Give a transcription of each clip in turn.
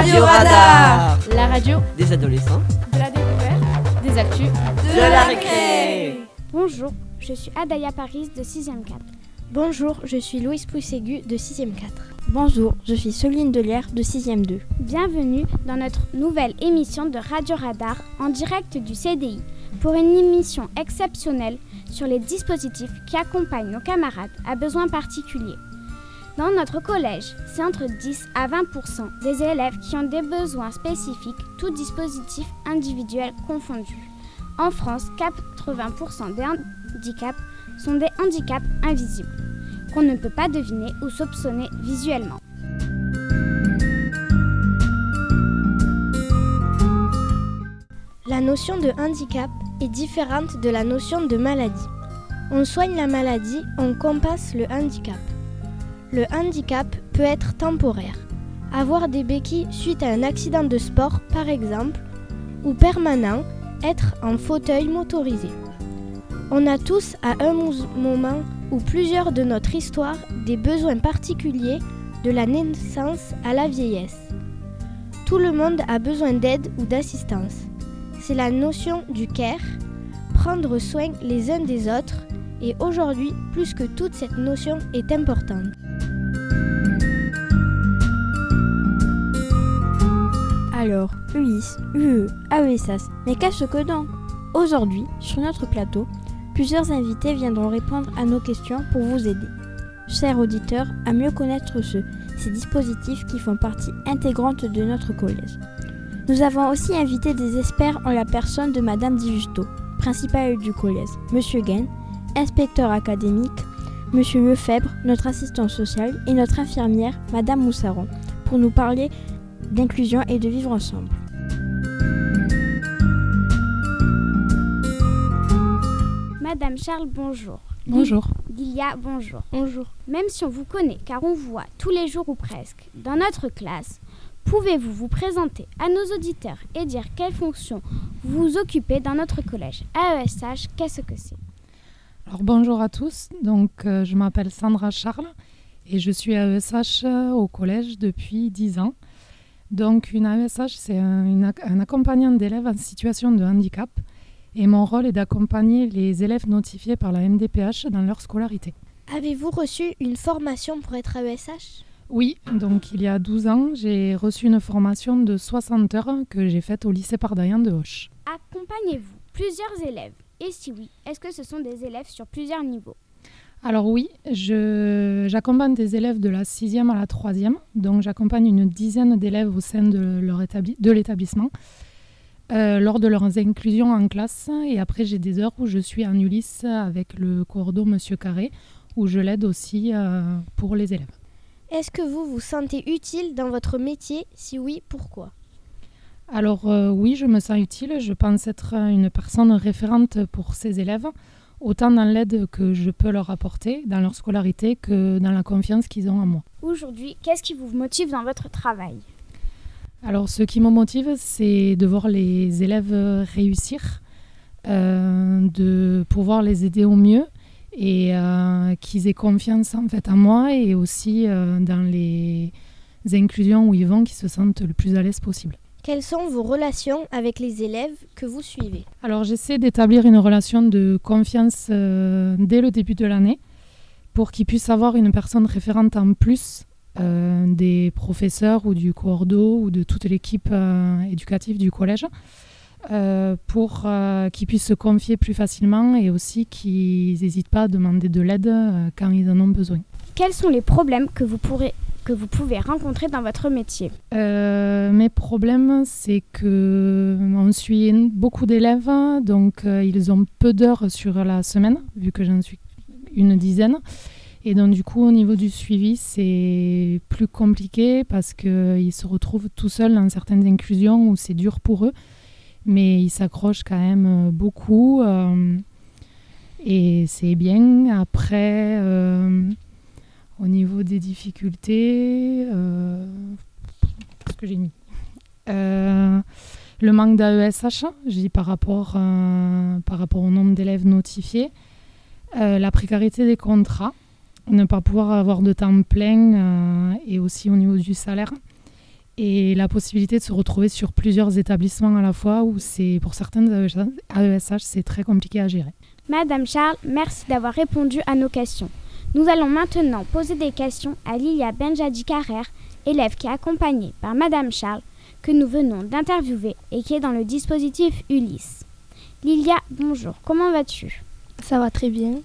Radio Radar La radio Des adolescents de la découverte, des actus, de la récré Bonjour, je suis Adaya Paris de 6e 4. Bonjour, je suis Louise Pousségu de 6e 4. Bonjour, je suis Soline Delière de 6e 2. Bienvenue dans notre nouvelle émission de Radio Radar en direct du CDI pour une émission exceptionnelle sur les dispositifs qui accompagnent nos camarades à besoins particuliers. Dans notre collège, c'est entre 10 à 20% des élèves qui ont des besoins spécifiques, tout dispositif individuel confondu. En France, 80% des handicaps sont des handicaps invisibles, qu'on ne peut pas deviner ou soupçonner visuellement. La notion de handicap est différente de la notion de maladie. On soigne la maladie, on compasse le handicap. Le handicap peut être temporaire. Avoir des béquilles suite à un accident de sport, par exemple, ou permanent, être en fauteuil motorisé. On a tous, à un moment ou plusieurs de notre histoire, des besoins particuliers de la naissance à la vieillesse. Tout le monde a besoin d'aide ou d'assistance. C'est la notion du care, prendre soin les uns des autres, et aujourd'hui, plus que toute cette notion est importante. Alors, UIS, UE, AESAS, mais qu'est-ce que donc? Aujourd'hui, sur notre plateau, plusieurs invités viendront répondre à nos questions pour vous aider. Chers auditeurs, à mieux connaître ceux, ces dispositifs qui font partie intégrante de notre collège. Nous avons aussi invité des experts en la personne de Madame Di Justo, principale du collège, Monsieur Gain, inspecteur académique, Monsieur Lefebvre, notre assistant social, et notre infirmière, Madame Moussaron, pour nous parler d'inclusion et de vivre ensemble. Madame Charles, bonjour. Bonjour. Dilia, bonjour. Bonjour. Même si on vous connaît, car on vous voit tous les jours ou presque dans notre classe, pouvez-vous vous présenter à nos auditeurs et dire quelles fonctions vous occupez dans notre collège AESH, qu'est-ce que c'est? Alors bonjour à tous. Donc euh, je m'appelle Sandra Charles et je suis AESH euh, au collège depuis 10 ans. Donc une AESH, c'est un, une ac- un accompagnant d'élèves en situation de handicap et mon rôle est d'accompagner les élèves notifiés par la MDPH dans leur scolarité. Avez-vous reçu une formation pour être AESH Oui, donc il y a 12 ans, j'ai reçu une formation de 60 heures que j'ai faite au lycée Pardaillan de Hoche. Accompagnez-vous plusieurs élèves? Et si oui, est-ce que ce sont des élèves sur plusieurs niveaux? Alors oui, j'accompagne des élèves de la 6e à la 3e, donc j'accompagne une dizaine d'élèves au sein de, leur établi- de l'établissement euh, lors de leurs inclusions en classe. Et après, j'ai des heures où je suis en Ulysse avec le cordeau Monsieur Carré, où je l'aide aussi euh, pour les élèves. Est-ce que vous vous sentez utile dans votre métier? Si oui, pourquoi? Alors euh, oui, je me sens utile, je pense être une personne référente pour ces élèves, autant dans l'aide que je peux leur apporter dans leur scolarité que dans la confiance qu'ils ont en moi. Aujourd'hui, qu'est-ce qui vous motive dans votre travail? Alors, ce qui me motive, c'est de voir les élèves réussir, euh, de pouvoir les aider au mieux et euh, qu'ils aient confiance en fait en moi et aussi euh, dans les inclusions où ils vont, qu'ils se sentent le plus à l'aise possible. Quelles sont vos relations avec les élèves que vous suivez Alors, j'essaie d'établir une relation de confiance euh, dès le début de l'année pour qu'ils puissent avoir une personne référente en plus euh, des professeurs ou du cordeau ou de toute l'équipe euh, éducative du collège pour qu'ils puissent se confier plus facilement et aussi qu'ils n'hésitent pas à demander de l'aide quand ils en ont besoin. Quels sont les problèmes que vous, pourrez, que vous pouvez rencontrer dans votre métier Euh, mes problèmes, c'est que on suit beaucoup d'élèves, donc euh, ils ont peu d'heures sur la semaine, vu que j'en suis une dizaine. Et donc du coup, au niveau du suivi, c'est plus compliqué parce qu'ils se retrouvent tout seuls dans certaines inclusions où c'est dur pour eux, mais ils s'accrochent quand même euh, beaucoup. euh, et c'est bien. Après, euh, au niveau des difficultés, euh, que j'ai mis? Euh, Le manque d'AESH, je dis par rapport, euh, par rapport au nombre d'élèves notifiés. La précarité des contrats, ne pas pouvoir avoir de temps plein et aussi au niveau du salaire. et la possibilité de se retrouver sur plusieurs établissements à la fois où c'est pour certaines AESH c'est très compliqué à gérer. Madame Charles, merci d'avoir répondu à nos questions. Nous allons maintenant poser des questions à Lilia Benjadi Carrère, élève qui est accompagnée par Madame Charles, que nous venons d'interviewer et qui est dans le dispositif Ulysse. Lilia, bonjour, comment vas-tu? Ça va très bien.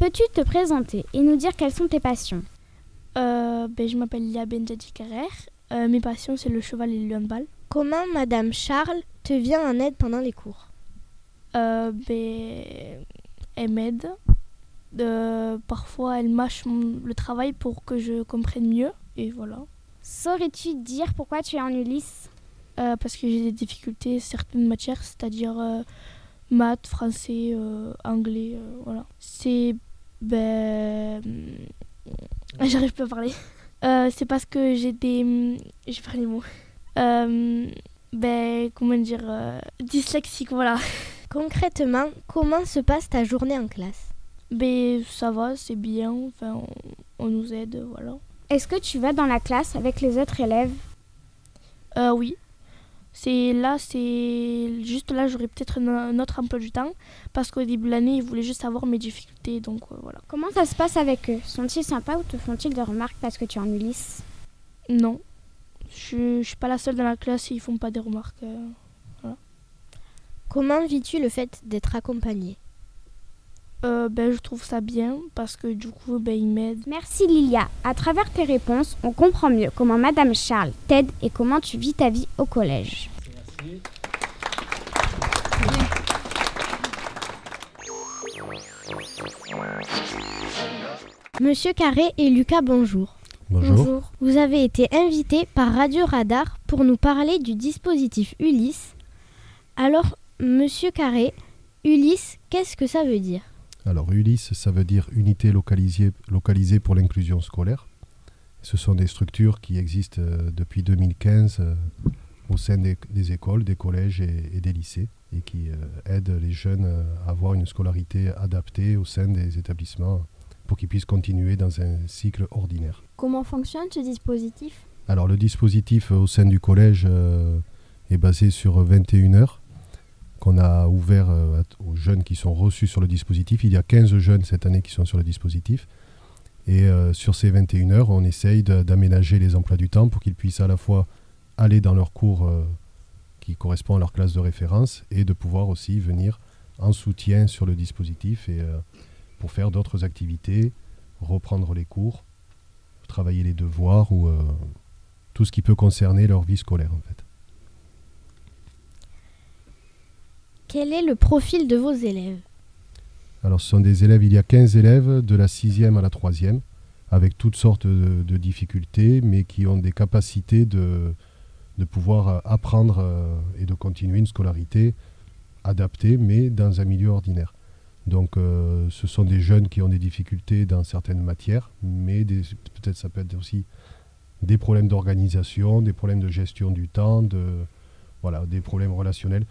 Peux-tu te présenter et nous dire quelles sont tes passions? Euh, ben, Je m'appelle Lilia Benjadi Carrère. Euh, mes passions, c'est le cheval et le handball. Comment Madame Charles te vient en aide pendant les cours? Euh, ben, Elle m'aide. Parfois, elle mâche le travail pour que je comprenne mieux. Et voilà. Saurais-tu dire pourquoi tu es en Ulysse? Euh, Parce que j'ai des difficultés certaines matières, c'est-à-dire euh, maths, français, euh, anglais, voilà. C'est... Ben... J'arrive pas à parler. c'est parce que j'ai des... Je perds les mots. ben, comment dire... dyslexique, voilà. Concrètement, comment se passe ta journée en classe? Ben, ça va, c'est bien. Enfin, on nous aide, voilà. Est-ce que tu vas dans la classe avec les autres élèves? Euh, Oui. C'est là, c'est juste là, j'aurais peut-être un autre emploi du temps parce qu'au début de l'année, ils voulaient juste savoir mes difficultés, donc euh, voilà. Comment ça se passe avec eux? Sont-ils sympas ou te font-ils des remarques parce que tu es en Ulysse? Non, je, ne suis pas la seule dans la classe et ils font pas des remarques. Euh, Comment vis-tu le fait d'être accompagnée? Euh, ben, je trouve ça bien parce que du coup, ben, il m'aide. Merci Lilia. À travers tes réponses, on comprend mieux comment Madame Charles t'aide et comment tu vis ta vie au collège. Monsieur Carré et Lucas, bonjour. bonjour. Bonjour. Vous avez été invité par Radio Radar pour nous parler du dispositif Ulysse. Alors, Monsieur Carré, Ulysse, qu'est-ce que ça veut dire? Alors ULIS, ça veut dire Unité localisée, localisée pour l'inclusion scolaire. Ce sont des structures qui existent euh, depuis 2015 euh, au sein des, écoles, des collèges et, des lycées et qui euh, aident les jeunes à avoir une scolarité adaptée au sein des établissements pour qu'ils puissent continuer dans un cycle ordinaire. Comment fonctionne ce dispositif? Alors le dispositif au sein du collège est basé sur 21 heures qu'on a ouvert euh, aux jeunes qui sont reçus sur le dispositif. Il y a 15 jeunes cette année qui sont sur le dispositif. Et euh, sur ces 21 heures, on essaye d'aménager les emplois du temps pour qu'ils puissent à la fois aller dans leurs cours euh, qui correspondent à leur classe de référence et de pouvoir aussi venir en soutien sur le dispositif et pour faire d'autres activités, reprendre les cours, travailler les devoirs ou tout ce qui peut concerner leur vie scolaire en fait. Quel est le profil de vos élèves Alors, ce sont des élèves, il y a 15 élèves de la 6e à la 3e, avec toutes sortes de, difficultés, mais qui ont des capacités de, de pouvoir apprendre euh, et de continuer une scolarité adaptée, mais dans un milieu ordinaire. Donc, euh, ce sont des jeunes qui ont des difficultés dans certaines matières, mais peut-être ça peut être aussi des problèmes d'organisation, des problèmes de gestion du temps, de, voilà, des problèmes relationnels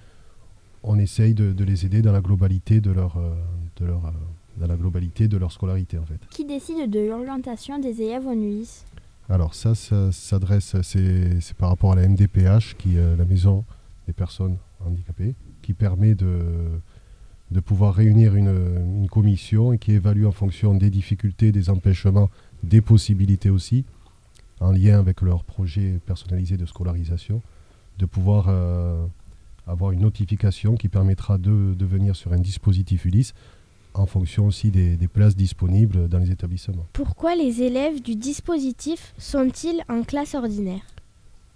on essaye de, les aider dans la globalité de leur, euh, de leur, euh, dans la globalité de leur scolarité en fait. Qui décide de l'orientation des élèves en UIS Alors ça, ça s'adresse, c'est par rapport à la MDPH, qui est la maison des personnes handicapées, qui permet de, de pouvoir réunir une, une, commission et qui évalue en fonction des difficultés, des empêchements, des possibilités aussi, en lien avec leur projet personnalisé de scolarisation, de pouvoir euh, avoir une notification qui permettra de, de venir sur un dispositif Ulysse en fonction aussi des, places disponibles dans les établissements. Pourquoi les élèves du dispositif sont-ils en classe ordinaire?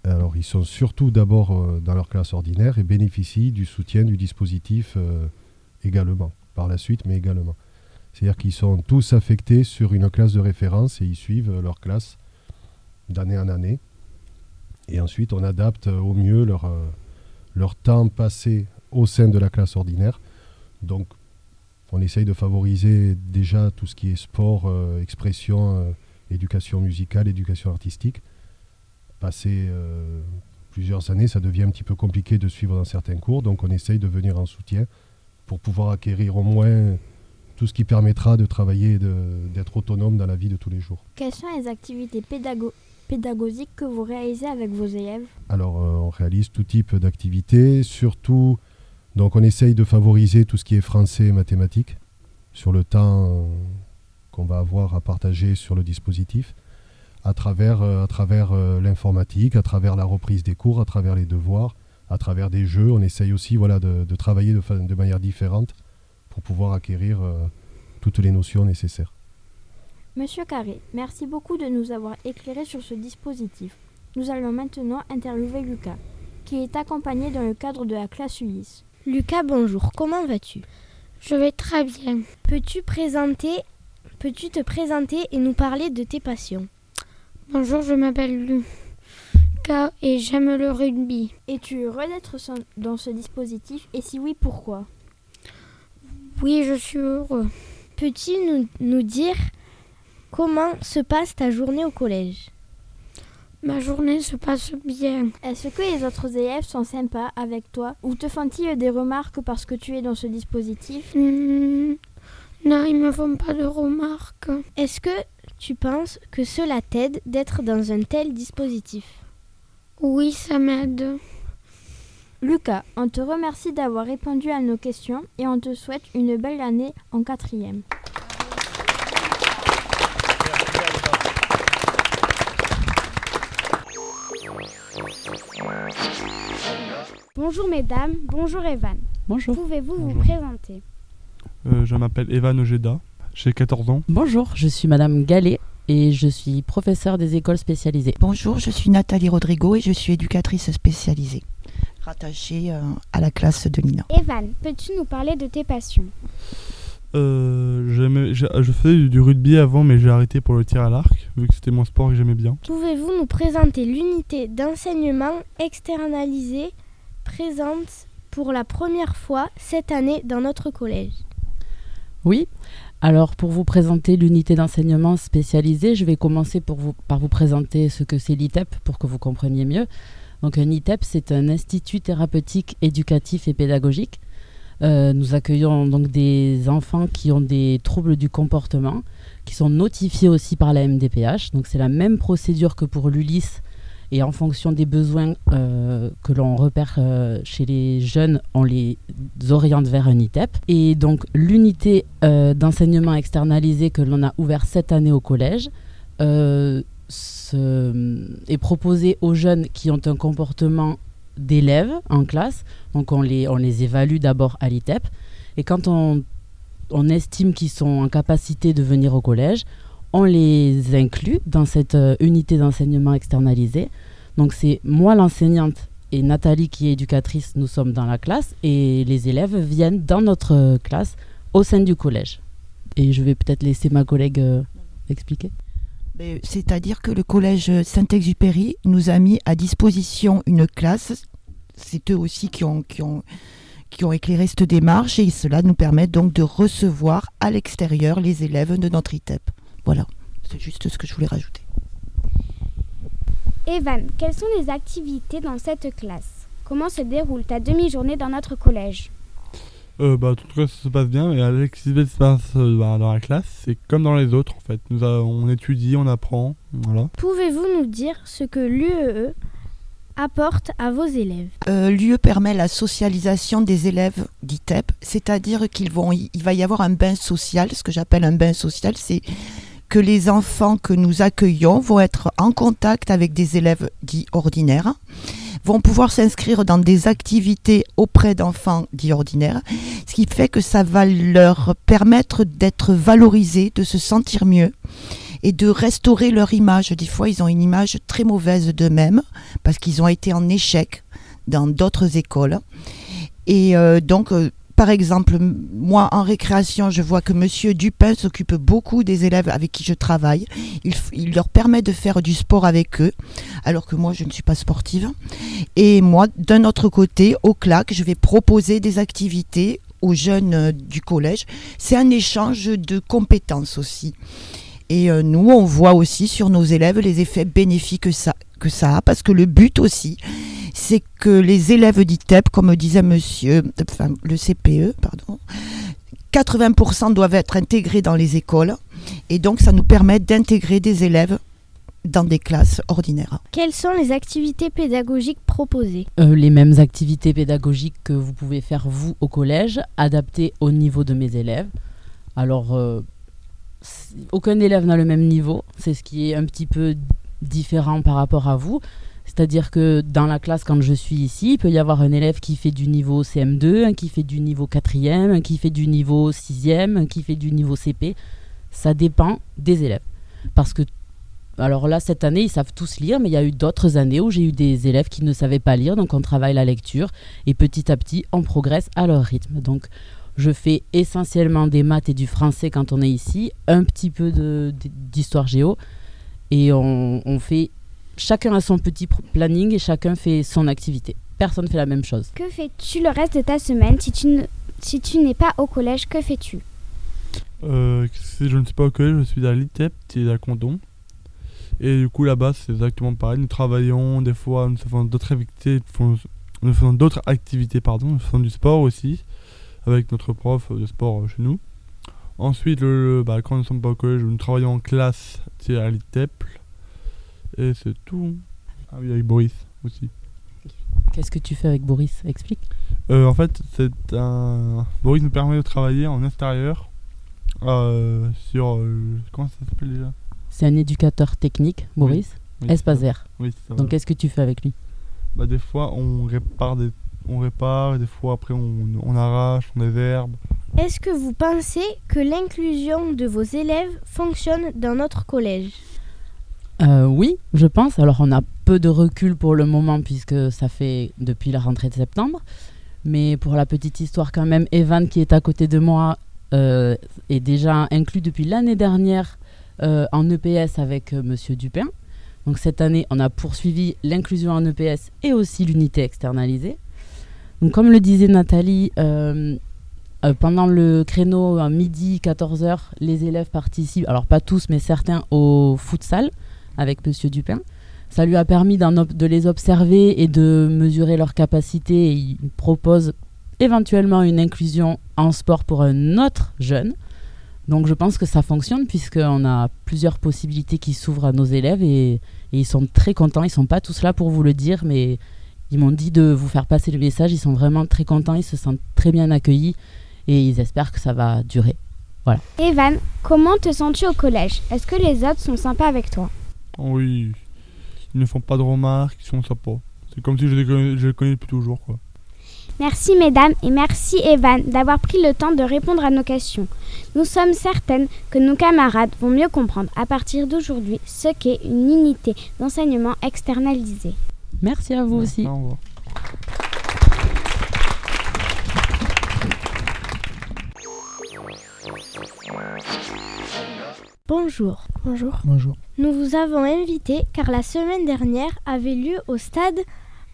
Alors ils sont surtout d'abord euh, dans leur classe ordinaire et bénéficient du soutien du dispositif euh, également, par la suite, mais également. C'est-à-dire qu'ils sont tous affectés sur une classe de référence et ils suivent leur classe d'année en année. Et ensuite on adapte au mieux leur... Euh, leur temps passé au sein de la classe ordinaire. Donc, on essaye de favoriser déjà tout ce qui est sport, euh, expression, euh, éducation musicale, éducation artistique. Passer euh, plusieurs années, ça devient un petit peu compliqué de suivre dans certains cours, donc on essaye de venir en soutien pour pouvoir acquérir au moins tout ce qui permettra de travailler et d'être autonome dans la vie de tous les jours. Quelles sont les activités pédagogiques que vous réalisez avec vos élèves Alors, euh, on réalise tout type d'activités, surtout, donc on essaye de favoriser tout ce qui est français et mathématiques sur le temps euh, qu'on va avoir à partager sur le dispositif, à travers, euh, l'informatique, à travers la reprise des cours, à travers les devoirs, à travers des jeux. On essaye aussi voilà, de, travailler de, manière différente pour pouvoir acquérir toutes les notions nécessaires. Monsieur Carré, merci beaucoup de nous avoir éclairé sur ce dispositif. Nous allons maintenant interviewer Lucas, qui est accompagné dans le cadre de la classe Ulysse. Lucas, bonjour, comment vas-tu? Je vais très bien. Peux-tu présenter Peux-tu te présenter et nous parler de tes passions? Bonjour, je m'appelle Lucas et j'aime le rugby. Es-tu heureux d'être dans ce dispositif? Et si oui, pourquoi? Oui, je suis heureux. Peux-tu nous, nous dire comment se passe ta journée au collège? Ma journée se passe bien. Est-ce que les autres élèves sont sympas avec toi? Ou te font-ils des remarques parce que tu es dans ce dispositif? Hmm, non, ils me font pas de remarques. Est-ce que tu penses que cela t'aide d'être dans un tel dispositif? Oui, ça m'aide. Lucas, on te remercie d'avoir répondu à nos questions et on te souhaite une belle année en quatrième. Bonjour mesdames, bonjour Evan. Bonjour. Pouvez-vous vous présenter? Euh, je m'appelle Evan Ojeda, j'ai 14 ans. Bonjour, je suis Madame Gallet et je suis professeure des écoles spécialisées. Bonjour, je suis Nathalie Rodrigo et je suis éducatrice spécialisée, rattachée euh, à la classe de Lina. Evan, peux-tu nous parler de tes passions? Euh, je faisais du- du rugby avant, mais j'ai arrêté pour le tir à l'arc, vu que c'était mon sport que j'aimais bien. Pouvez-vous nous présenter l'unité d'enseignement externalisée présente pour la première fois cette année dans notre collège Oui. Alors pour vous présenter l'unité d'enseignement spécialisée, je vais commencer pour vous, par vous présenter ce que c'est l'ITEP pour que vous compreniez mieux. Donc un ITEP, c'est un institut thérapeutique, éducatif et pédagogique. Euh, nous accueillons donc des enfants qui ont des troubles du comportement, qui sont notifiés aussi par la MDPH. Donc c'est la même procédure que pour l'ULIS. Et en fonction des besoins euh, que l'on repère euh, chez les jeunes, on les oriente vers un ITEP. Et donc l'unité euh, d'enseignement externalisé que l'on a ouvert cette année au collège est proposée aux jeunes qui ont un comportement d'élèves en classe. Donc on les, on les évalue d'abord à l'ITEP. Et quand on, on estime qu'ils sont en capacité de venir au collège, on les inclut dans cette euh, unité d'enseignement externalisé. Donc c'est moi l'enseignante et Nathalie qui est éducatrice, nous sommes dans la classe et les élèves viennent dans notre euh, classe au sein du collège. Et je vais peut-être laisser ma collègue euh, expliquer. Mais C'est-à-dire que le collège Saint-Exupéry nous a mis à disposition une classe. C'est eux aussi qui ont, qui, ont, qui ont éclairé cette démarche et cela nous permet donc de recevoir à l'extérieur les élèves de notre ITEP. Voilà, c'est juste ce que je voulais rajouter. Evan, quelles sont les activités dans cette classe? Comment se déroule ta demi-journée dans notre collège? Euh, bah, en tout cas, ça se passe bien, et à l'activité se passe euh, bah, dans la classe, c'est comme dans les autres en fait. Nous on étudie, on apprend, voilà. Pouvez-vous nous dire ce que l'UEE apporte à vos élèves? Euh, L'UE permet la socialisation des élèves d'ITEP, c'est-à-dire qu'il vont, il va y avoir un bain social. Ce que j'appelle un bain social, c'est que les enfants que nous accueillons vont être en contact avec des élèves dits ordinaires, vont pouvoir s'inscrire dans des activités auprès d'enfants dits ordinaires, ce qui fait que ça va leur permettre d'être valorisés, de se sentir mieux et de restaurer leur image. Des fois, ils ont une image très mauvaise d'eux-mêmes parce qu'ils ont été en échec dans d'autres écoles. Et euh, donc, euh, par exemple, moi en récréation, je vois que Monsieur Dupin s'occupe beaucoup des élèves avec qui je travaille. Il, il leur permet de faire du sport avec eux, alors que moi, je ne suis pas sportive. Et moi, d'un autre côté, au CLAC, je vais proposer des activités aux jeunes euh, du collège. C'est un échange de compétences aussi. Et euh, nous, on voit aussi sur nos élèves les effets bénéfiques que ça, que ça a, parce que le but aussi, c'est que les élèves d'ITEP, comme disait monsieur, enfin, le CPE, pardon, 80% doivent être intégrés dans les écoles. Et donc, ça nous permet d'intégrer des élèves dans des classes ordinaires. Quelles sont les activités pédagogiques proposées? Euh, les mêmes activités pédagogiques que vous pouvez faire vous au collège, adaptées au niveau de mes élèves. Alors, euh, aucun élève n'a le même niveau, c'est ce qui est un petit peu différent par rapport à vous. C'est-à-dire que dans la classe, quand je suis ici, il peut y avoir un élève qui fait du niveau CM2, un qui fait du niveau 4e, un qui fait du niveau 6e, un qui fait du niveau CP. Ça dépend des élèves. Parce que, alors là, cette année, ils savent tous lire, mais il y a eu d'autres années où j'ai eu des élèves qui ne savaient pas lire, donc on travaille la lecture et petit à petit, on progresse à leur rythme. Donc, je fais essentiellement des maths et du français quand on est ici, un petit peu d'histoire géo, et on, on fait. Chacun a son petit planning et chacun fait son activité. Personne fait la même chose. Que fais-tu le reste de ta semaine si tu ne- si tu n'es pas au collège Que fais-tu? Euh, si je ne suis pas au collège, je suis à l'ITEP, qui est à Condon. Et du coup, là-bas, c'est exactement pareil. Nous travaillons, des fois, nous faisons d'autres activités, nous faisons- nous faisons d'autres activités, pardon. Nous faisons du sport aussi, avec notre prof de sport euh, chez nous. Ensuite, le, le- bah, quand nous ne sommes pas au collège, nous travaillons en classe, qui est à l'ITEP. Et c'est tout. Ah oui, avec Boris aussi. Qu'est-ce que tu fais avec Boris? Explique. Euh, en fait, c'est un. Boris nous permet de travailler en extérieur. euh, sur. euh, comment ça s'appelle déjà? C'est un éducateur technique, Boris, Oui, c'est espace vert. Oui, c'est. Donc qu'est-ce que tu fais avec lui? Bah, des fois, on répare, des... on répare, et des fois, après, on, on arrache, on désherbe. Est-ce que vous pensez que l'inclusion de vos élèves fonctionne dans notre collège? Euh, oui, je pense. Alors, on a peu de recul pour le moment puisque ça fait depuis la rentrée de septembre. Mais pour la petite histoire, quand même, Evan, qui est à côté de moi, euh, est déjà inclus depuis l'année dernière euh, en EPS avec euh, Monsieur Dupin. Donc, cette année, on a poursuivi l'inclusion en EPS et aussi l'unité externalisée. Donc, comme le disait Nathalie, euh, euh, pendant le créneau à midi 14h, les élèves participent, alors pas tous, mais certains, au futsal avec Monsieur Dupin. Ça lui a permis de les observer et de mesurer leurs capacités. Et il propose éventuellement une inclusion en sport pour un autre jeune. Donc je pense que ça fonctionne puisqu'on a plusieurs possibilités qui s'ouvrent à nos élèves et, et ils sont très contents. Ils sont pas tous là pour vous le dire, mais ils m'ont dit de vous faire passer le message. Ils sont vraiment très contents, ils se sentent très bien accueillis et ils espèrent que ça va durer. Voilà. Evan, comment te sens-tu au collège? Est-ce que les autres sont sympas avec toi? Oui, ils ne font pas de remarques, ils sont sympas. C'est comme si je les connais, je les connais depuis toujours, quoi. Merci mesdames et merci Evan d'avoir pris le temps de répondre à nos questions. Nous sommes certaines que nos camarades vont mieux comprendre à partir d'aujourd'hui ce qu'est une unité d'enseignement externalisée. Merci à vous aussi. Au revoir. Bonjour. Bonjour. Bonjour. Nous vous avons invité car la semaine dernière avait lieu au stade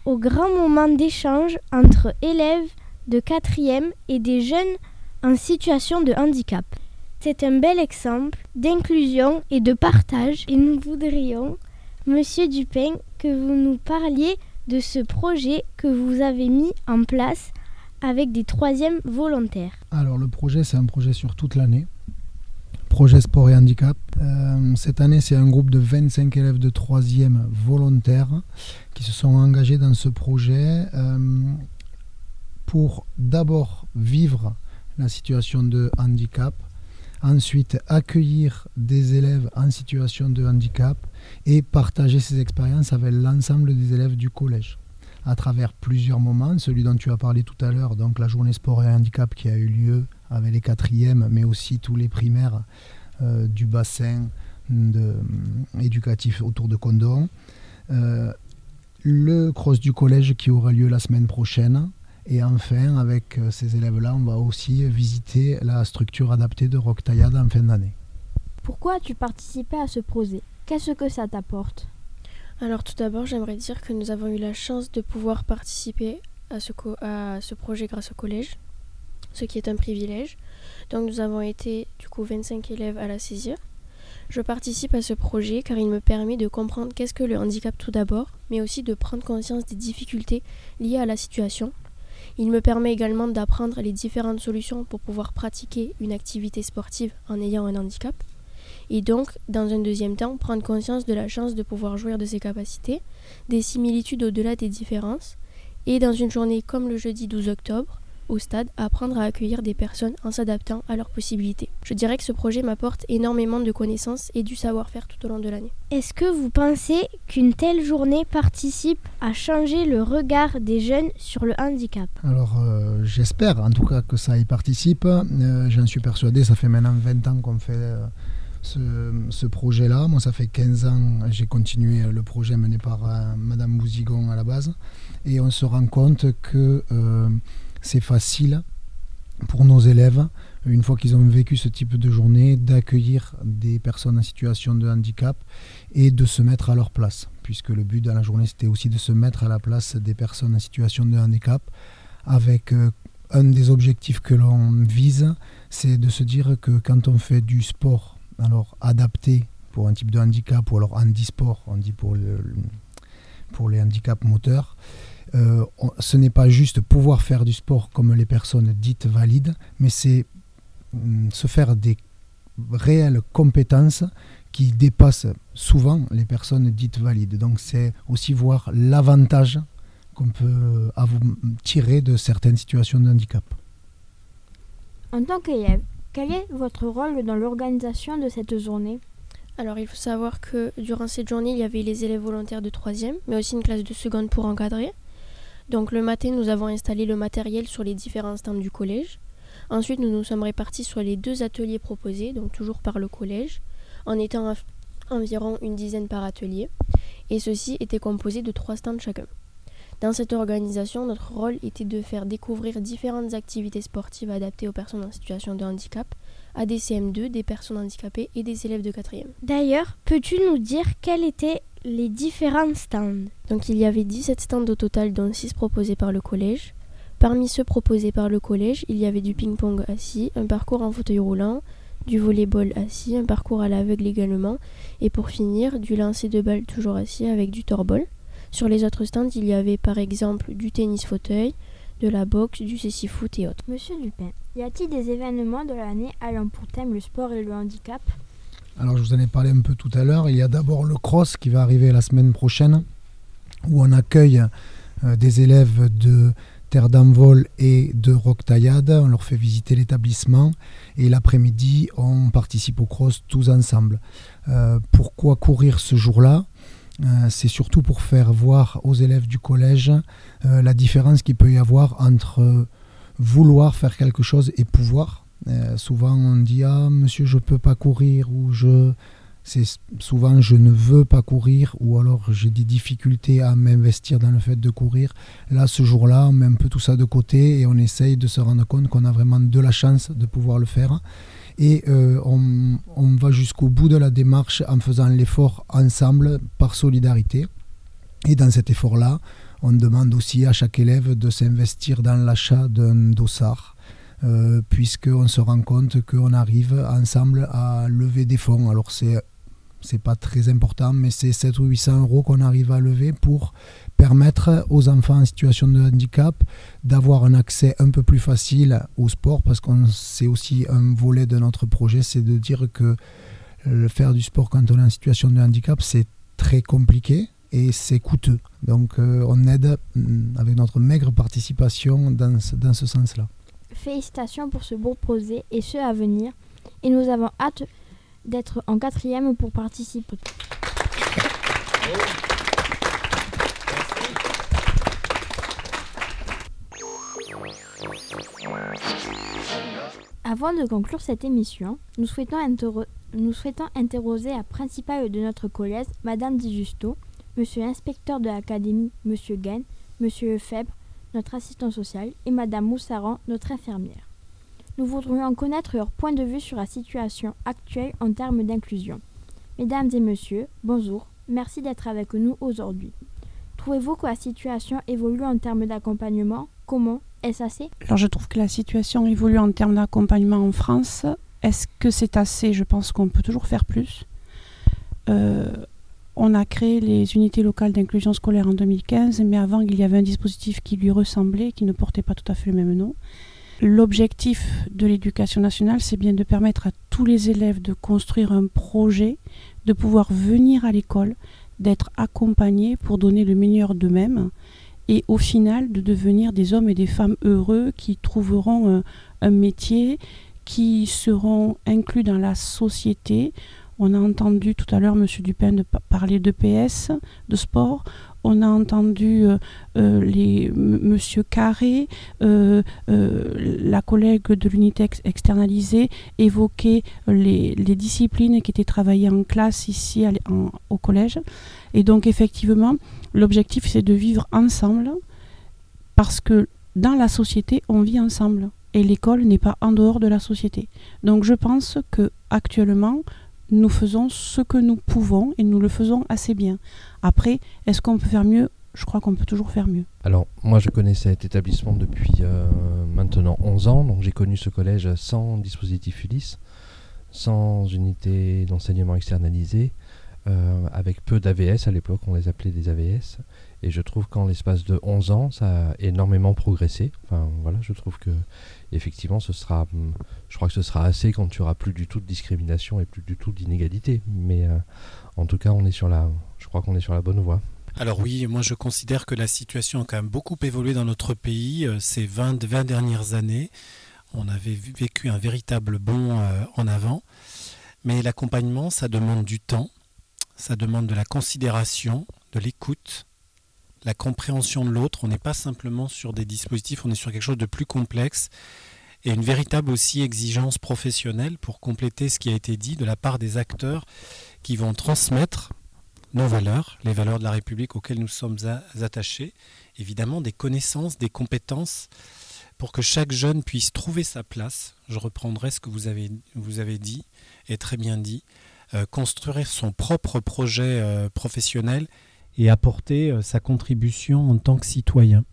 au grand moment d'échange entre élèves de 4e et des jeunes en situation de handicap. C'est un bel exemple d'inclusion et de partage et nous voudrions, Monsieur Dupin, que vous nous parliez de ce projet que vous avez mis en place avec des troisièmes volontaires. Alors le projet, c'est un projet sur toute l'année. Projet sport et handicap. Euh, cette année, c'est un groupe de 25 élèves de 3e volontaires qui se sont engagés dans ce projet euh, pour d'abord vivre la situation de handicap, ensuite accueillir des élèves en situation de handicap et partager ces expériences avec l'ensemble des élèves du collège à travers plusieurs moments, celui dont tu as parlé tout à l'heure, donc la journée sport et handicap qui a eu lieu avec les quatrièmes, mais aussi tous les primaires euh, du bassin euh, éducatif autour de Condon. Euh, le cross du collège qui aura lieu la semaine prochaine. Et enfin, avec euh, ces élèves-là, on va aussi visiter la structure adaptée de Rock Taillade en fin d'année. Pourquoi as-tu participé à ce projet? Qu'est-ce que ça t'apporte? Alors tout d'abord, j'aimerais dire que nous avons eu la chance de pouvoir participer à ce, co- à ce projet grâce au collège, ce qui est un privilège. Donc nous avons été du coup 25 élèves à la saisir. Je participe à ce projet car il me permet de comprendre qu'est-ce que le handicap tout d'abord, mais aussi de prendre conscience des difficultés liées à la situation. Il me permet également d'apprendre les différentes solutions pour pouvoir pratiquer une activité sportive en ayant un handicap. et donc, dans un deuxième temps, prendre conscience de la chance de pouvoir jouir de ses capacités, des similitudes au-delà des différences, et dans une journée comme le jeudi 12 octobre, au stade, apprendre à accueillir des personnes en s'adaptant à leurs possibilités. Je dirais que ce projet m'apporte énormément de connaissances et du savoir-faire tout au long de l'année. Est-ce que vous pensez qu'une telle journée participe à changer le regard des jeunes sur le handicap? Alors euh, j'espère en tout cas que ça y participe. Euh, J'en suis persuadé, ça fait maintenant 20 ans qu'on fait... Euh, ce, projet-là. Moi, ça fait 15 ans, j'ai continué le projet mené par euh, Madame Bouzigon à la base. Et on se rend compte que euh, c'est facile pour nos élèves, une fois qu'ils ont vécu ce type de journée, d'accueillir des personnes en situation de handicap et de se mettre à leur place. Puisque le but de la journée, c'était aussi de se mettre à la place des personnes en situation de handicap avec euh, un des objectifs que l'on vise, c'est de se dire que quand on fait du sport alors adapté pour un type de handicap ou alors handisport, on dit pour, pour les handicaps moteurs. Euh, ce n'est pas juste pouvoir faire du sport comme les personnes dites valides, mais c'est mm, se faire des réelles compétences qui dépassent souvent les personnes dites valides. Donc c'est aussi voir l'avantage qu'on peut tirer de certaines situations de handicap. En tant qu'élève, quel est votre rôle dans l'organisation de cette journée? Alors il faut savoir que durant cette journée, il y avait les élèves volontaires de 3e, mais aussi une classe de seconde pour encadrer. Donc le matin, nous avons installé le matériel sur les différents stands du collège. Ensuite, nous nous sommes répartis sur les deux ateliers proposés, donc toujours par le collège, en étant environ une dizaine par atelier. Et ceux-ci étaient composés de trois stands chacun. Dans cette organisation, notre rôle était de faire découvrir différentes activités sportives adaptées aux personnes en situation de handicap à des CM2, des personnes handicapées et des élèves de 4e. D'ailleurs, peux-tu nous dire quels étaient les différents stands Donc il y avait 17 stands au total, dont 6 proposés par le collège. Parmi ceux proposés par le collège, il y avait du ping-pong assis, un parcours en fauteuil roulant, du volleyball assis, un parcours à l'aveugle également, et pour finir, du lancer de balles toujours assis avec du torbol. Sur les autres stands, il y avait par exemple du tennis fauteuil, de la boxe, du cécifoot et autres. Monsieur Dupin, y a-t-il des événements de l'année allant pour thème le sport et le handicap? Alors je vous en ai parlé un peu tout à l'heure. Il y a d'abord le cross qui va arriver la semaine prochaine, où on accueille euh, des élèves de Terre d'Envol et de Rock Taillade. On leur fait visiter l'établissement et l'après-midi, on participe au cross tous ensemble. Euh, pourquoi courir ce jour-là? Euh, c'est surtout pour faire voir aux élèves du collège la différence qu'il peut y avoir entre vouloir faire quelque chose et pouvoir. Euh, souvent on dit ah monsieur je peux pas courir ou je c'est souvent je ne veux pas courir ou alors j'ai des difficultés à m'investir dans le fait de courir. Là ce jour-là on met un peu tout ça de côté et on essaye de se rendre compte qu'on a vraiment de la chance de pouvoir le faire et euh, on, va jusqu'au bout de la démarche en faisant l'effort ensemble par solidarité. Et dans cet effort-là, on demande aussi à chaque élève de s'investir dans l'achat d'un dossard, euh, puisqu'on se rend compte qu'on arrive ensemble à lever des fonds. Alors c'est c'est pas très important, mais c'est 7 ou 800 euros qu'on arrive à lever pour permettre aux enfants en situation de handicap d'avoir un accès un peu plus facile au sport, parce qu'on c'est aussi un volet de notre projet, c'est de dire que le faire du sport quand on est en situation de handicap, c'est très compliqué et c'est coûteux. Donc euh, on aide mm, avec notre maigre participation dans dans ce sens-là. Félicitations pour ce beau projet et ce à venir. Et nous avons hâte d'être en quatrième pour participer. Avant de conclure cette émission, nous souhaitons, nous souhaitons interroger la principale de notre collège, Madame Di Justo, Monsieur l'inspecteur de l'académie, Monsieur Gain, Monsieur Lefebvre, notre assistant social, et Madame Moussaran, notre infirmière. Nous voudrions connaître leur point de vue sur la situation actuelle en termes d'inclusion. Mesdames et messieurs, bonjour, merci d'être avec nous aujourd'hui. Trouvez-vous que la situation évolue en termes d'accompagnement? Comment? Est-ce assez Alors je trouve que la situation évolue en termes d'accompagnement en France. Est-ce que c'est assez? Je pense qu'on peut toujours faire plus. Euh, on a créé les unités locales d'inclusion scolaire en 2015, mais avant il y avait un dispositif qui lui ressemblait, qui ne portait pas tout à fait le même nom. l'objectif de l'éducation nationale, c'est bien de permettre à tous les élèves de construire un projet, de pouvoir venir à l'école, d'être accompagnés pour donner le meilleur d'eux-mêmes et au final de devenir des hommes et des femmes heureux qui trouveront un, un métier, qui seront inclus dans la société. On a entendu tout à l'heure M. Dupin de parler de PS, de sport. On a entendu euh, euh, M. Carré, euh, la collègue de l'unité externalisée, évoquer les, disciplines qui étaient travaillées en classe ici au collège. Et donc effectivement, l'objectif c'est de vivre ensemble parce que dans la société, on vit ensemble et l'école n'est pas en dehors de la société. Donc je pense que actuellement, nous faisons ce que nous pouvons et nous le faisons assez bien. Après, est-ce qu'on peut faire mieux? Je crois qu'on peut toujours faire mieux. Alors, moi, je connais cet établissement depuis euh, maintenant 11 ans, donc j'ai connu ce collège sans dispositif Ulysse, sans unité d'enseignement externalisé, euh, avec peu d'AVS, à l'époque on les appelait des AVS, et je trouve qu'en l'espace de 11 ans, ça a énormément progressé. Enfin, voilà, je trouve que effectivement, ce sera, hum, je crois que ce sera assez quand tu auras plus du tout de discrimination et plus du tout d'inégalité. Mais euh, en tout cas, on est sur la, je crois qu'on est sur la bonne voie. Alors oui, moi je considère que la situation a quand même beaucoup évolué dans notre pays euh, ces 20, 20 dernières années. On avait vécu un véritable bond euh, en avant. Mais l'accompagnement, ça demande du temps, ça demande de la considération, de l'écoute, la compréhension de l'autre. On n'est pas simplement sur des dispositifs, on est sur quelque chose de plus complexe et une véritable aussi exigence professionnelle pour compléter ce qui a été dit de la part des acteurs qui vont transmettre nos valeurs, les valeurs de la République auxquelles nous sommes attachés, évidemment des connaissances, des compétences, pour que chaque jeune puisse trouver sa place. Je reprendrai ce que vous avez, dit, et très bien dit, euh, construire son propre projet euh, professionnel et apporter euh, sa contribution en tant que citoyen.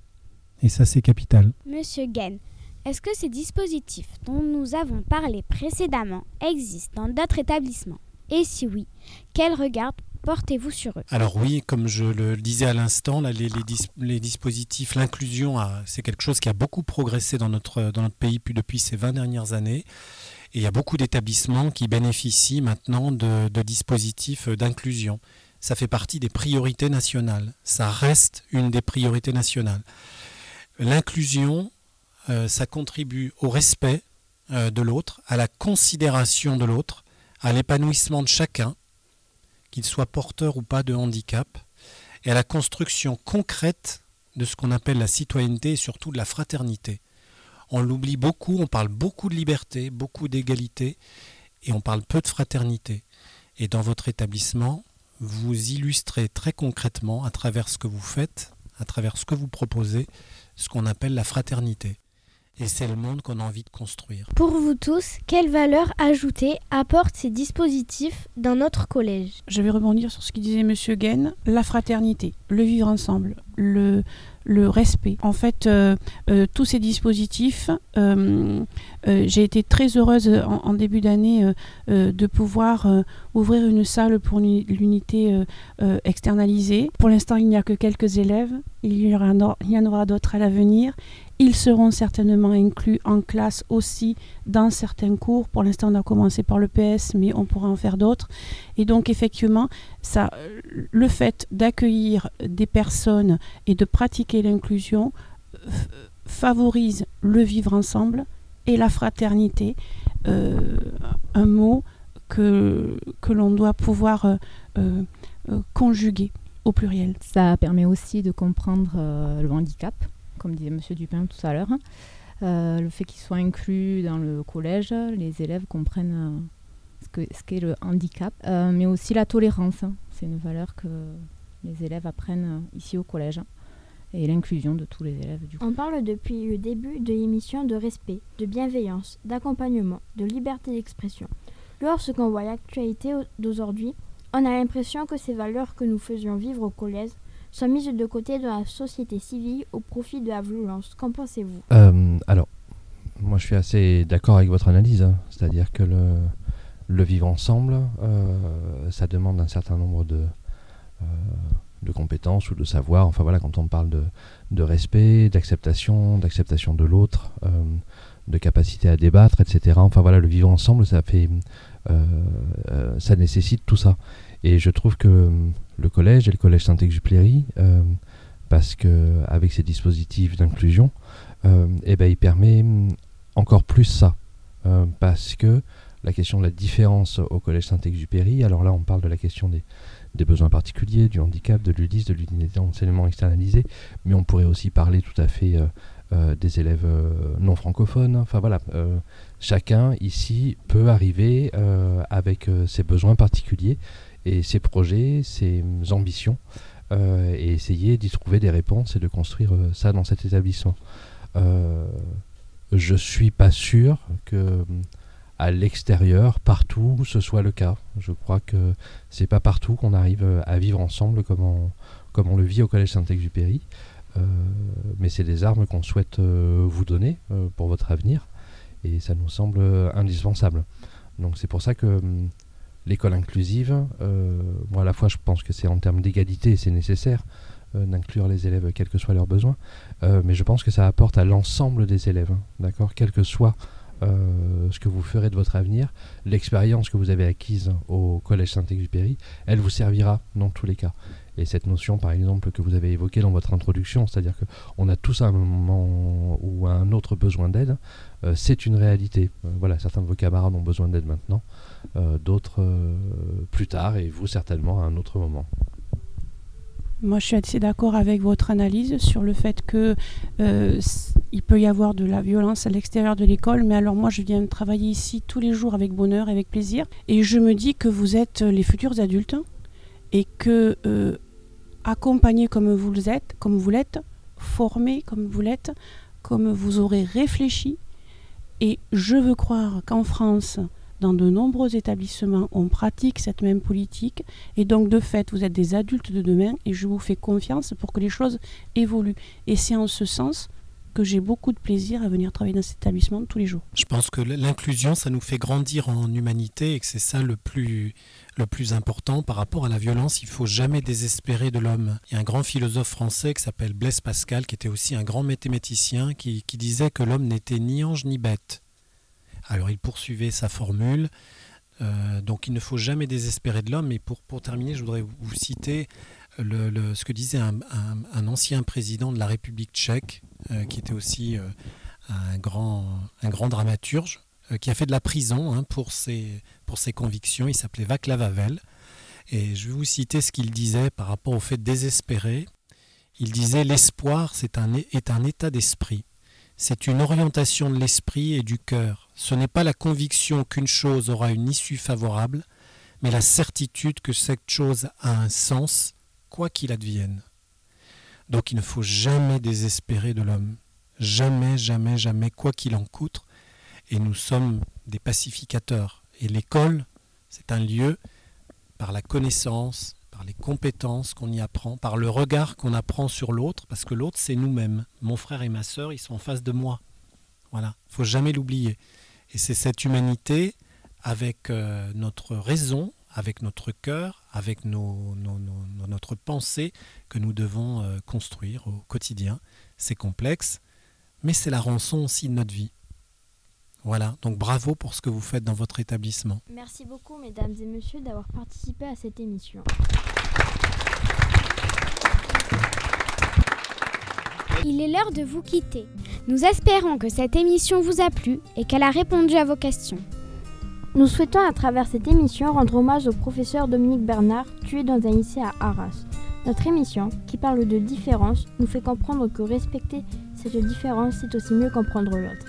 Et ça, c'est capital. Monsieur Gain, est-ce que ces dispositifs dont nous avons parlé précédemment existent dans d'autres établissements? Et si oui, quel regard portez-vous sur eux? Alors oui, comme je le disais à l'instant, les, les, dispositifs, l'inclusion, c'est quelque chose qui a beaucoup progressé dans notre, dans notre pays depuis ces 20 dernières années. Et il y a beaucoup d'établissements qui bénéficient maintenant de, de dispositifs d'inclusion ça fait partie des priorités nationales. Ça reste une des priorités nationales. L'inclusion, euh, ça contribue au respect euh, de l'autre, à la considération de l'autre, à l'épanouissement de chacun, qu'il soit porteur ou pas de handicap, et à la construction concrète de ce qu'on appelle la citoyenneté et surtout de la fraternité. On l'oublie beaucoup, on parle beaucoup de liberté, beaucoup d'égalité, et on parle peu de fraternité. Et dans votre établissement, vous illustrez très concrètement, à travers ce que vous faites, à travers ce que vous proposez, ce qu'on appelle la fraternité. Et c'est le monde qu'on a envie de construire. Pour vous tous, quelle valeur ajoutée apportent ces dispositifs dans notre collège? Je vais rebondir sur ce que disait M. Gain, la fraternité, le vivre ensemble, le, le respect. En fait, euh, euh, tous ces dispositifs, euh, j'ai été très heureuse en, début d'année de pouvoir ouvrir une salle pour l'unité externalisée. Pour l'instant, il n'y a que quelques élèves. Il y, aura, il y en aura d'autres à l'avenir. Ils seront certainement inclus en classe aussi dans certains cours. Pour l'instant, on a commencé par le PS, mais on pourra en faire d'autres. Et donc, effectivement, ça, le fait d'accueillir des personnes et de pratiquer l'inclusion favorise le vivre ensemble et la fraternité. Euh, un mot que, que l'on doit pouvoir euh, euh, conjuguer au pluriel. Ça permet aussi de comprendre le handicap comme disait M. Dupin tout à l'heure. Euh, le fait qu'ils soient inclus dans le collège, les élèves comprennent euh, ce qu'est le handicap, euh, mais aussi la tolérance. C'est une valeur que les élèves apprennent ici au collège et l'inclusion de tous les élèves. Du On parle depuis le début de l'émission de respect, de bienveillance, d'accompagnement, de liberté d'expression. Lorsqu'on voit l'actualité d'aujourd'hui, on a l'impression que ces valeurs que nous faisions vivre au collège sont mises de côté de la société civile au profit de la violence. Qu'en pensez-vous? Euh, Alors, moi je suis assez d'accord avec votre analyse, hein. c'est-à-dire que le, vivre ensemble, euh, ça demande un certain nombre de, euh, compétences ou de savoir. Enfin voilà, quand on parle de respect, d'acceptation, d'acceptation de l'autre, de capacité à débattre, etc. Enfin voilà, le vivre ensemble, ça fait, ça nécessite tout ça. Et je trouve que le collège et le collège Saint-Exupéry, parce que avec ces dispositifs d'inclusion, eh ben, il permet encore plus ça, parce que la question de la différence au collège Saint-Exupéry, alors là on parle de la question des, besoins particuliers, du handicap, de l'UDIS, de l'unité d'enseignement externalisé, mais on pourrait aussi parler tout à fait euh, euh, des élèves euh, non francophones. Enfin voilà, chacun ici peut arriver avec ses besoins particuliers et ses projets, ses ambitions, et essayer d'y trouver des réponses et de construire ça dans cet établissement. je suis pas sûr que à l'extérieur, partout ce soit le cas. Je crois que c'est pas partout qu'on arrive euh, à vivre ensemble comme on, comme on le vit au Collège Saint-Exupéry. Euh, mais c'est des armes qu'on souhaite euh, vous donner pour votre avenir et ça nous semble indispensable. Donc c'est pour ça que hum, l'école inclusive, moi à la fois je pense que c'est en termes d'égalité, c'est nécessaire d'inclure les élèves quels que soient leurs besoins, mais je pense que ça apporte à l'ensemble des élèves, hein, d'accord, quel que soit euh, ce que vous ferez de votre avenir, l'expérience que vous avez acquise au Collège Saint-Exupéry, elle vous servira dans tous les cas. Et cette notion, par exemple, que vous avez évoquée dans votre introduction, c'est-à-dire qu'on a tous un moment ou un autre besoin d'aide, euh, c'est une réalité. Euh, voilà, certains de vos camarades ont besoin d'aide maintenant, d'autres plus tard, et vous certainement à un autre moment. Moi, je suis assez d'accord avec votre analyse sur le fait que euh, il peut y avoir de la violence à l'extérieur de l'école, mais alors moi, je viens travailler ici tous les jours avec bonheur, avec plaisir, et je me dis que vous êtes les futurs adultes et que euh, accompagnés comme vous êtes, comme vous l'êtes, formés comme vous l'êtes, comme vous aurez réfléchi, et je veux croire qu'en France, dans de nombreux établissements, on pratique cette même politique. Et donc, de fait, vous êtes des adultes de demain et je vous fais confiance pour que les choses évoluent. Et c'est en ce sens que j'ai beaucoup de plaisir à venir travailler dans cet établissement tous les jours. Je pense que l'inclusion, ça nous fait grandir en humanité et que c'est ça le plus, le plus important par rapport à la violence. Il faut jamais désespérer de l'homme. Il y a un grand philosophe français qui s'appelle Blaise Pascal, qui était aussi un grand mathématicien, qui, disait que l'homme n'était ni ange ni bête. Alors il poursuivait sa formule. Euh, donc il ne faut jamais désespérer de l'homme. Mais pour, terminer, je voudrais vous citer ce que disait un, ancien président de la République tchèque, euh, qui était aussi euh, un grand dramaturge, qui a fait de la prison hein, pour, ses, pour ses convictions. Il s'appelait Vaclav Havel. Et je vais vous citer ce qu'il disait par rapport au fait de désespérer. Il disait L'espoir c'est un, est un état d'esprit. C'est une orientation de l'esprit et du cœur. Ce n'est pas la conviction qu'une chose aura une issue favorable, mais la certitude que cette chose a un sens, quoi qu'il advienne. Donc il ne faut jamais désespérer de l'homme. Jamais, jamais, jamais, quoi qu'il en coûte. Et nous sommes des pacificateurs. Et l'école, c'est un lieu par la connaissance, par les compétences qu'on y apprend, par le regard qu'on apprend sur l'autre, parce que l'autre, c'est nous-mêmes. Mon frère et ma sœur, ils sont en face de moi. Voilà, il faut jamais l'oublier. Et c'est cette humanité, avec euh, notre raison, avec notre cœur, avec notre pensée, que nous devons euh, construire au quotidien. C'est complexe, mais c'est la rançon aussi de notre vie. Voilà, donc bravo pour ce que vous faites dans votre établissement. Merci beaucoup, mesdames et messieurs, d'avoir participé à cette émission. Il est l'heure de vous quitter. Nous espérons que cette émission vous a plu et qu'elle a répondu à vos questions. Nous souhaitons à travers cette émission rendre hommage au professeur Dominique Bernard, tué dans un lycée à Arras. Notre émission, qui parle de différence, nous fait comprendre que respecter cette différence, c'est aussi mieux comprendre l'autre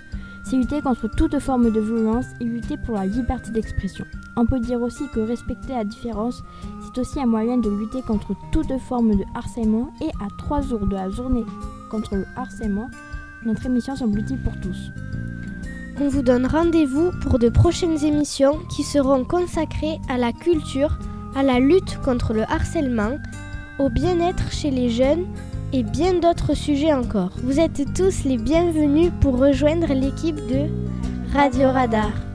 c'est lutter contre toute forme de violence et lutter pour la liberté d'expression. On peut dire aussi que respecter la différence, c'est aussi un moyen de lutter contre toute forme de harcèlement et à trois jours de la journée contre le harcèlement, notre émission semble utile pour tous. On vous donne rendez-vous pour de prochaines émissions qui seront consacrées à la culture, à la lutte contre le harcèlement, au bien-être chez les jeunes, et bien d'autres sujets encore. Vous êtes tous les bienvenus pour rejoindre l'équipe de Radio Radar.